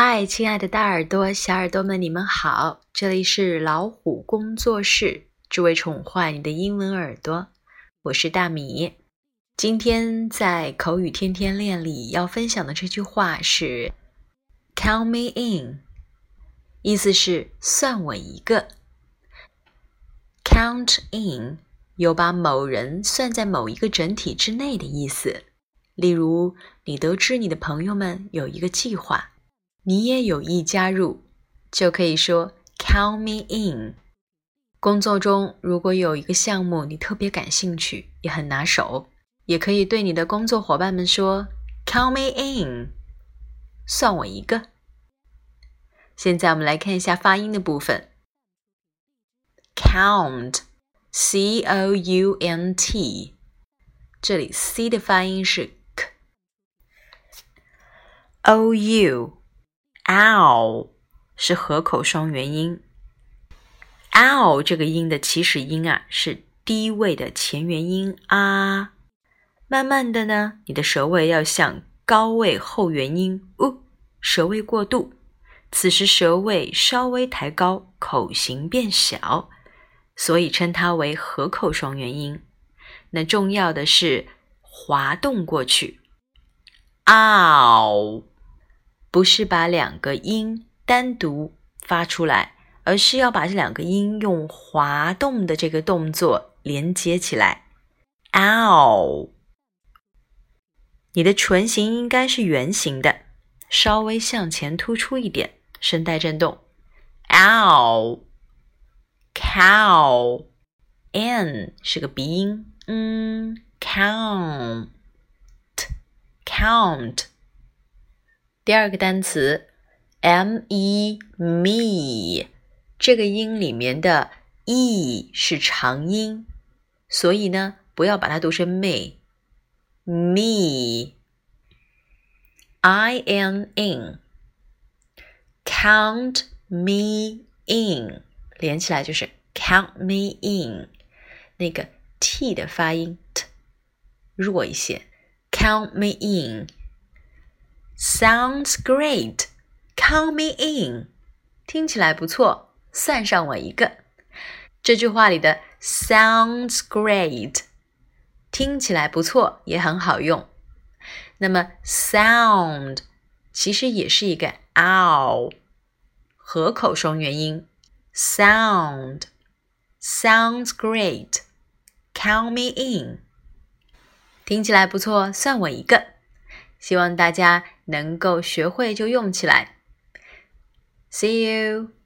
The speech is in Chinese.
嗨，亲爱的大耳朵、小耳朵们，你们好！这里是老虎工作室，只为宠坏你的英文耳朵。我是大米。今天在口语天天练里要分享的这句话是 “count me in”，意思是算我一个。count in 有把某人算在某一个整体之内的意思。例如，你得知你的朋友们有一个计划。你也有意加入，就可以说 count me in。工作中如果有一个项目你特别感兴趣，也很拿手，也可以对你的工作伙伴们说 count me in，算我一个。现在我们来看一下发音的部分，count，c o u n t，这里 c 的发音是 k，o u。Ow 是合口双元音，ow 这个音的起始音啊是低位的前元音啊，慢慢的呢，你的舌位要向高位后元音 u，舌位过渡，此时舌位稍微抬高，口型变小，所以称它为合口双元音。那重要的是滑动过去，ow。不是把两个音单独发出来，而是要把这两个音用滑动的这个动作连接起来。ow，你的唇形应该是圆形的，稍微向前突出一点，声带震动。ow，cow，n 是个鼻音，嗯，count，count。第二个单词，m e me，这个音里面的 e 是长音，所以呢，不要把它读成 me，i n in，count me in，连起来就是 count me in，那个 t 的发音 t 弱一些，count me in。 Sounds great. Count me in. 听起来不错，算上我一个。这句话里的 sounds great 听起来不错，也很好用。那么 sound 其实也是一个 ow 合口双元音。Sound sounds great. Count me in. 听起来不错，算我一个。希望大家能够学会就用起来。See you.